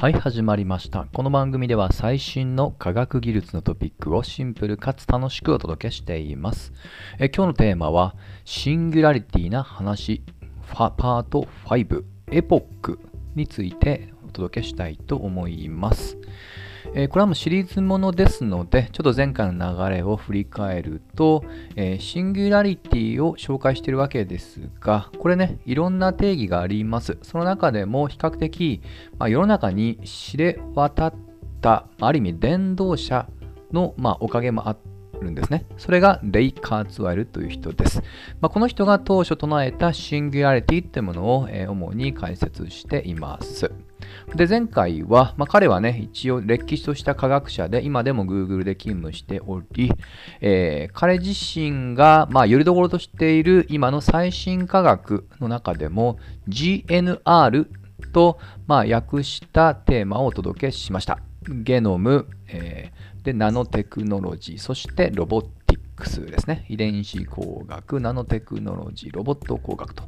はい、始まりました。この番組では最新の科学技術のトピックをシンプルかつ楽しくお届けしています。え今日のテーマは、シンギュラリティな話、ファパート5、エポックについてお届けしたいと思います。えーこれはもうシリーズものですので、ちょっと前回の流れを振り返ると、えーシンギュラリティを紹介しているわけですが、これね、いろんな定義があります。その中でも比較的、まあ、世の中に知れ渡った、ある意味伝道者の、まあ、おかげもあっるんですね。それがレイ・カーツワイルという人です。まあ、この人が当初唱えたシンギュラリティというものを、え主に解説しています。で前回は、まあ、彼はね、一応歴史とした科学者で、今でも Google で勤務しており、えー彼自身が、まあ、よりどころとしている今の最新科学の中でも GNR と、まあ、訳したテーマをお届けしました。ゲノム、えーでナノテクノロジー、そしてロボティックスですね。遺伝子工学、ナノテクノロジー、ロボット工学と。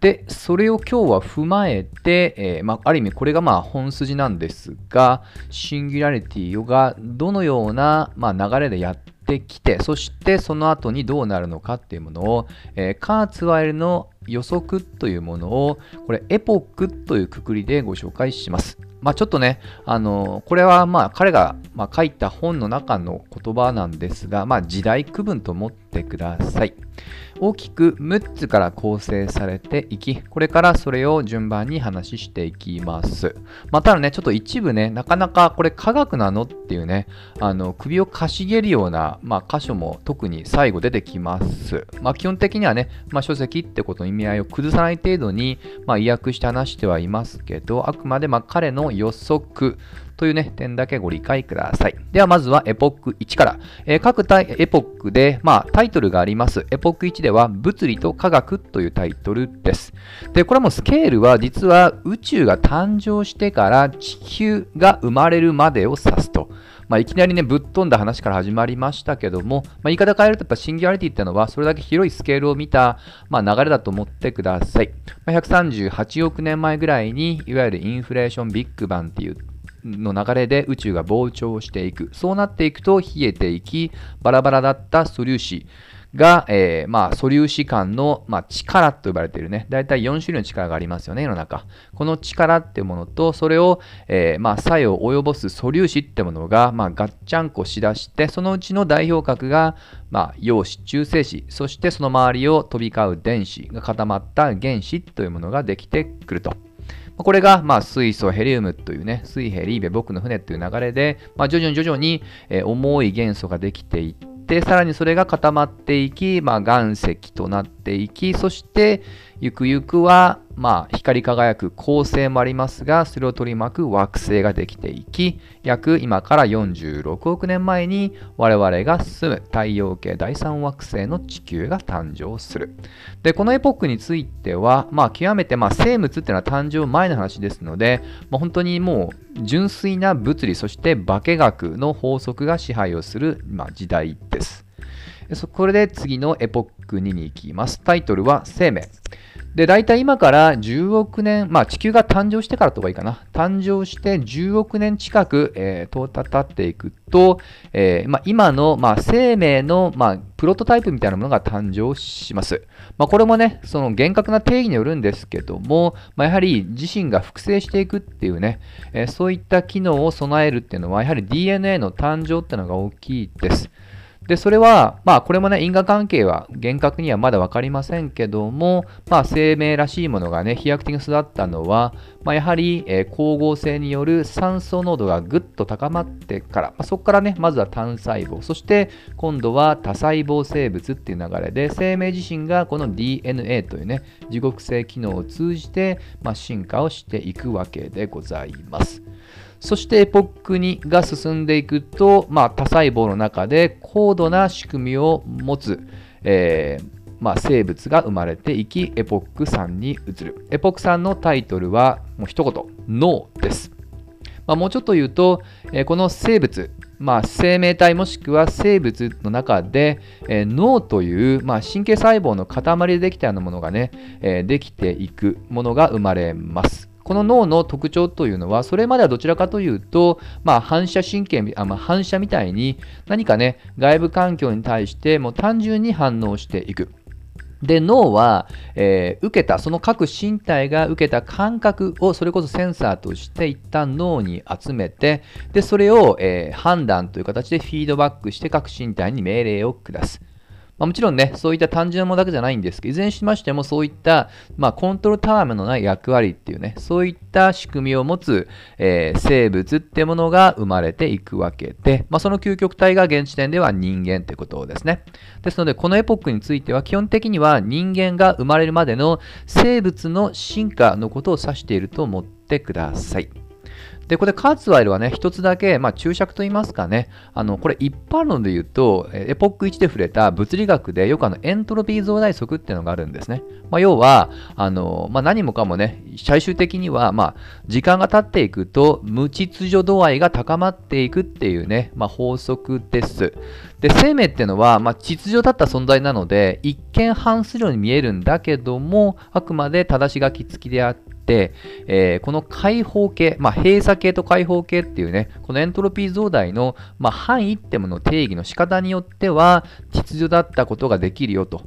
で、それを今日は踏まえて、えーまあ、る意味これがまあ本筋なんですが、シンギュラリティがどのような、まあ、流れでやってきて、そしてその後にどうなるのかっていうものを、えーカーツワイルの予測というものを、これエポックというくくりでご紹介します。まあ、ちょっとね、あのこれはまあ彼がま書いた本の中の言葉なんですが、まあ、時代区分と思っててください。大きく6つから構成されていき、これからそれを順番に話していきます。まあ、ただね、ちょっと一部ね、なかなかこれ科学なのっていうね、あの首をかしげるような、まあ、箇所も特に最後出てきます。まあ、基本的にはね、ま、書籍ってことの意味合いを崩さない程度に、ま、意訳して話してはいますけど、あくまでまあ彼の予測というね、点だけご理解ください。ではまずはエポック1から。えー各タイエポックで、まあ、タイトルがあります。エポック1では物理と科学というタイトルです。で、これもスケールは実は宇宙が誕生してから地球が生まれるまでを指すと。まあ、いきなりね、ぶっ飛んだ話から始まりましたけども、まあ、言い方変えるとやっぱシンギュラリティってのはそれだけ広いスケールを見た、まあ、流れだと思ってください。まあ、138億年前ぐらいにいわゆるインフレーションビッグバンっていうの流れで宇宙が膨張していく。そうなっていくと冷えていき、バラバラだった素粒子が、えーまあ、素粒子間の、まあ、力と呼ばれているね、大体4種類の力がありますよね、世の中。この力っていうものと、それを、えーまあ、作用を及ぼす素粒子ってものが、まあ、ガッチャンコしだして、そのうちの代表格が、まあ、陽子、中性子、そしてその周りを飛び交う電子が固まった原子というものができてくると。これが、まあ、水素、ヘリウムというね、水ヘリーベ、僕の船という流れで、まあ、徐々に徐々に、えー重い元素ができていって、さらにそれが固まっていき、まあ、岩石となっていき、そして、ゆくゆくは、まあ、光り輝く恒星もありますが、それを取り巻く惑星ができていき、約今から46億年前に我々が住む太陽系第三惑星の地球が誕生する。で、このエポックについては、まあ、極めて、まあ、生物っていうのは誕生前の話ですので、まあ、本当にもう純粋な物理、そして化学の法則が支配をする、まあ、時代です。そこれで次のエポック2に行きます。タイトルは生命。で、大体今から10億年、まあ地球が誕生してからとかいいかな。誕生して10億年近く、えー、と経っていくと、えーまあ、今の、まあ、生命の、まあ、プロトタイプみたいなものが誕生します。まあ、これもね、その厳格な定義によるんですけども、ま、やはり自身が複製していくっていうね、えーそういった機能を備えるっていうのは、やはり DNA の誕生っていうのが大きいです。で、それは、まあ、これもね、因果関係は厳格にはまだ分かりませんけども、まあ、生命らしいものがね、飛躍的に育ったのは、まあ、やはり、えー光合成による酸素濃度がぐっと高まってから、まあ、そこからね、まずは単細胞、そして今度は多細胞生物っていう流れで、生命自身がこの DNA というね、地獄性機能を通じて、まあ、進化をしていくわけでございます。そしてエポック2が進んでいくと、まあ、多細胞の中で高度な仕組みを持つ、えーまあ、生物が生まれていき、エポック3に移る。エポック3のタイトルは、もう一言、脳です。まあ、もうちょっと言うと、えーこの生物、まあ、生命体もしくは生物の中で、えー脳という、まあ、神経細胞の塊でできたようなものがね、えーできていくものが生まれます。この脳の特徴というのは、それまではどちらかというと、まあ、反射神経あ、まあ、反射みたいに何かね、外部環境に対してもう単純に反応していく。で脳は、えー、受けたその各身体が受けた感覚をそれこそセンサーとして一旦脳に集めてでそれを、えー、判断という形でフィードバックして各身体に命令を下すまあ、もちろんね、そういった単純なものだけじゃないんですけど、いずれにしましてもそういった、まあ、コントロールタームのない役割っていうね、そういった仕組みを持つ、えー、生物ってものが生まれていくわけで、まあ、その究極体が現時点では人間ってことですね。ですので、このエポックについては基本的には人間が生まれるまでの生物の進化のことを指していると思ってください。で、これカーツワイルはね、一つだけ、まあ、注釈といいますかね、あの、これ一般論で言うと、エポック1で触れた物理学でよくあの、エントロピー増大則っていうのがあるんですね。まあ、要は、あの、まあ、何もかもね、最終的には、まあ、時間が経っていくと、無秩序度合いが高まっていくっていうね、まあ、法則です。で、生命っていうのは、まあ、秩序だった存在なので、一見反するように見えるんだけども、あくまで正し書き付きであって、、えー、この開放系、まあ、閉鎖系と開放系っていうね、このエントロピー増大の、まあ、範囲ってもの定義の仕方によっては、秩序だったことができるよと。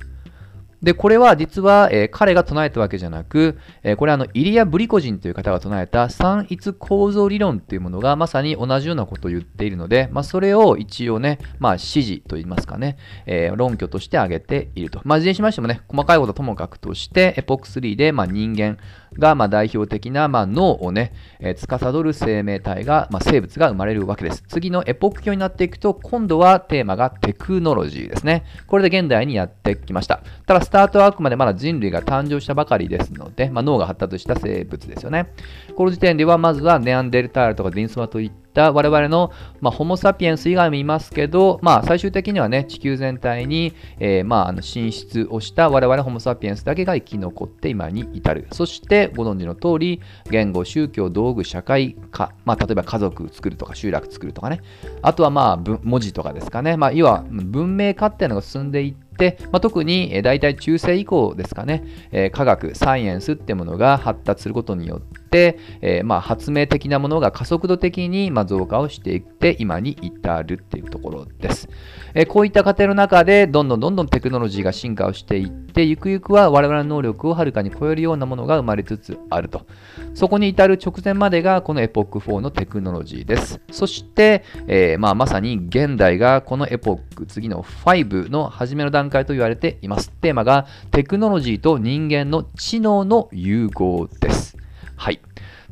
で、これは実は、えー、彼が唱えたわけじゃなく、えー、これあのイリア・ブリコジンという方が唱えた三一構造理論というものがまさに同じようなことを言っているので、まあ、それを一応ね、まあ、指示といいますかね、えー、論拠として挙げていると。まあ、いずれにしましてもね、細かいことはともかくとして、エポック3で、まあ、人間、が、まあ、代表的な、まあ、脳をね、えー、司る生命体が、まあ、生物が生まれるわけです。次のエポック教になっていくと、今度はテーマがテクノロジーですね。これで現代にやってきました。ただ、スタートはあくまでまだ人類が誕生したばかりですので、まあ、脳が発達した生物ですよね。この時点では、まずはネアンデルタールとかディンスマといったった我々の、まあ、ホモ・サピエンス以外もいますけど、まあ、最終的にはね、地球全体に、えー、まあ、あの進出をした我々ホモ・サピエンスだけが生き残って今に至る。そして、ご存知の通り、言語、宗教、道具、社会化、まあ、例えば家族作るとか集落作るとかね、あとはまあ、文字とかですかね、まあ、要は文明化っていうのが進んでいって、で、まあ、特に、え、大体中世以降ですかね、えー、科学、サイエンスってものが発達することによって、えー、まあ、発明的なものが加速度的に、ま、増加をしていって今に至るっていうところです、えこういった過程の中でどんどんどんどんテクノロジーが進化をしていってゆくゆくは我々の能力をはるかに超えるようなものが生まれつつあると。そこに至る直前までがこのエポック4のテクノロジーです。そして、えまあ、まさに現代がこのエポック次の5の初めの段階と言われています。テーマがテクノロジーと人間の知能の融合です。はい。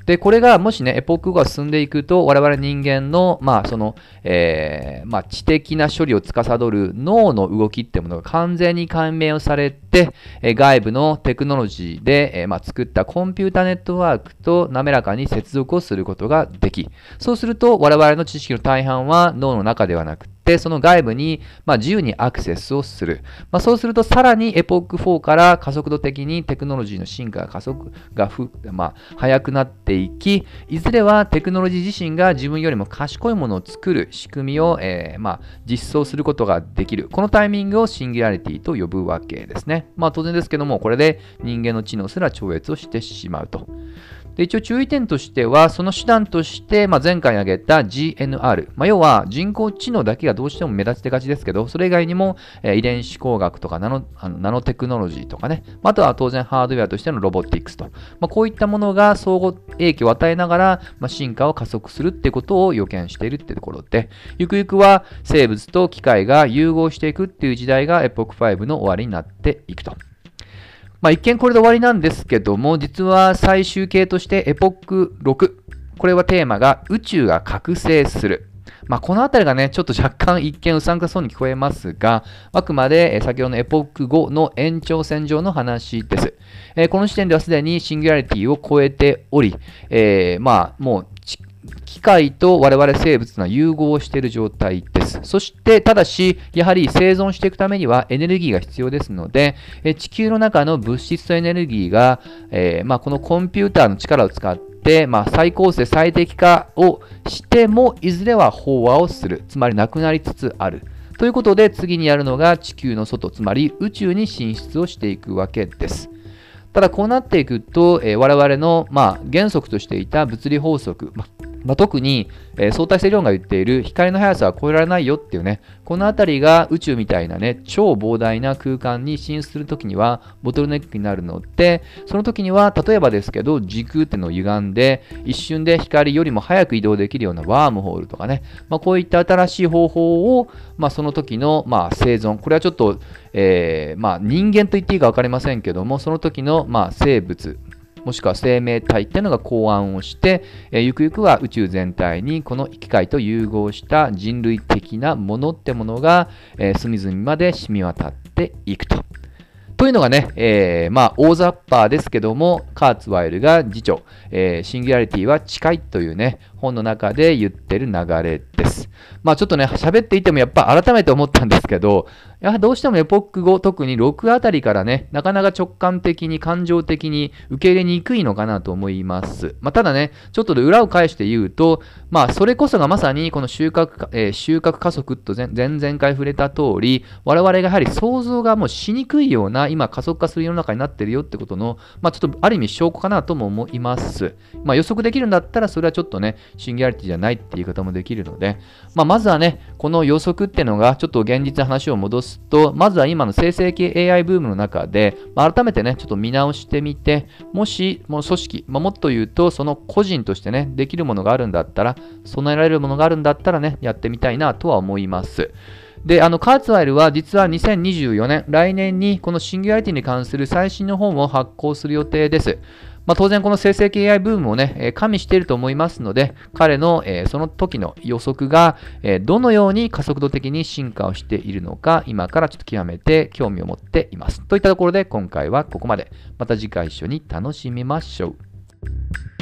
で、これがもしね、エポックが進んでいくと、我々人間の、まあ、その、えー、まあ、知的な処理を司る脳の動きってものが完全に解明をされて、え外部のテクノロジーで、えまあ、作ったコンピュータネットワークと滑らかに接続をすることができ、そうすると我々の知識の大半は脳の中ではなくて、その外部に、まあ、自由にアクセスをする。まあ、そうすると、さらにエポック4から加速度的にテクノロジーの進化が加速がふ、まあ、早くなっていき、いずれはテクノロジー自身が自分よりも賢いものを作る仕組みを、えー、まあ、実装することができる。このタイミングをシンギュラリティと呼ぶわけですね。まあ、当然ですけども、これで人間の知能すら超越をしてしまうと。で一応注意点としては、その手段として、まあ、前回挙げた GNR、まあ、要は人工知能だけがどうしても目立ちてがちですけど、それ以外にも、えー、遺伝子工学とかナノあのナノテクノロジーとかね、あとは当然ハードウェアとしてのロボティクスと、まあ、こういったものが相互影響を与えながら、まあ、進化を加速するってことを予見しているってところで、ゆくゆくは生物と機械が融合していくっていう時代がエポック5の終わりになっていくと。まあ、一見これで終わりなんですけども、実は最終形としてエポック6。これはテーマが宇宙が覚醒する。まあ、このあたりがね、ちょっと若干一見うさんくさそうに聞こえますが、あくまで先ほどのエポック5の延長線上の話です。えー、この時点ではすでにシンギュラリティを超えており、えー、まあ、もう機械と我々生物が融合している状態です。そして、ただし、やはり生存していくためにはエネルギーが必要ですので、え地球の中の物質とエネルギーが、えー、まあ、このコンピューターの力を使って、まあ、再構成、最適化をしても、いずれは飽和をする。つまり、なくなりつつある。ということで、次にやるのが地球の外、つまり宇宙に進出をしていくわけです。ただこうなっていくと、えー、我々の、まあ、原則としていた物理法則、まあまあ、特に、えー、相対性理論が言っている光の速さは超えられないよっていうね、この辺りが宇宙みたいなね、超膨大な空間に進出するときにはボトルネックになるので、その時には、例えばですけど、時空っていうのを歪んで、一瞬で光よりも早く移動できるようなワームホールとかね、まあ、こういった新しい方法を、まあ、その時の、まあ、生存、これはちょっと、えー、まあ、人間と言っていいか分かりませんけども、その時の、まあ、生物、もしくは生命体っていうのが考案をして、えー、ゆくゆくは宇宙全体にこの機械と融合した人類的なものってものが、えー、隅々まで染み渡っていくと。というのがね、えー、まあ、大雑把ですけども、カーツワイルが次長、えー、シンギュラリティは近いというね、本の中で言ってる流れです。まあちょっとね、喋っていてもやっぱ改めて思ったんですけど、やはりどうしてもエポック後、特に6あたりからね、なかなか直感的に感情的に受け入れにくいのかなと思います。まあ、ただね、ちょっとで裏を返して言うと、まあそれこそがまさにこの収穫、えー、収穫加速と前々回触れた通り、我々がやはり想像がもうしにくいような今加速化する世の中になってるよってことの、まあちょっとある意味証拠かなとも思います。まあ予測できるんだったらそれはちょっとね、シンギュラリティじゃないっていう言い方もできるので、まあまずはね、この予測っていうのがちょっと現実話を戻すと、まずは今の生成系 AI ブームの中で、まあ、改めてね、ちょっと見直してみて、もし、もう組織、まあ、もっと言うと、その個人としてね、できるものがあるんだったら、備えられるものがあるんだったらね、やってみたいなとは思います。で、あの、カーツワイルは実は2024年、来年にこのシンギュラリティに関する最新の本を発行する予定です。まあ、当然この生成系 AI ブームをね、え加味していると思いますので、彼の、えその時の予測が、えどのように加速度的に進化をしているのか、今からちょっと極めて興味を持っています。といったところで今回はここまで。また次回一緒に楽しみましょう。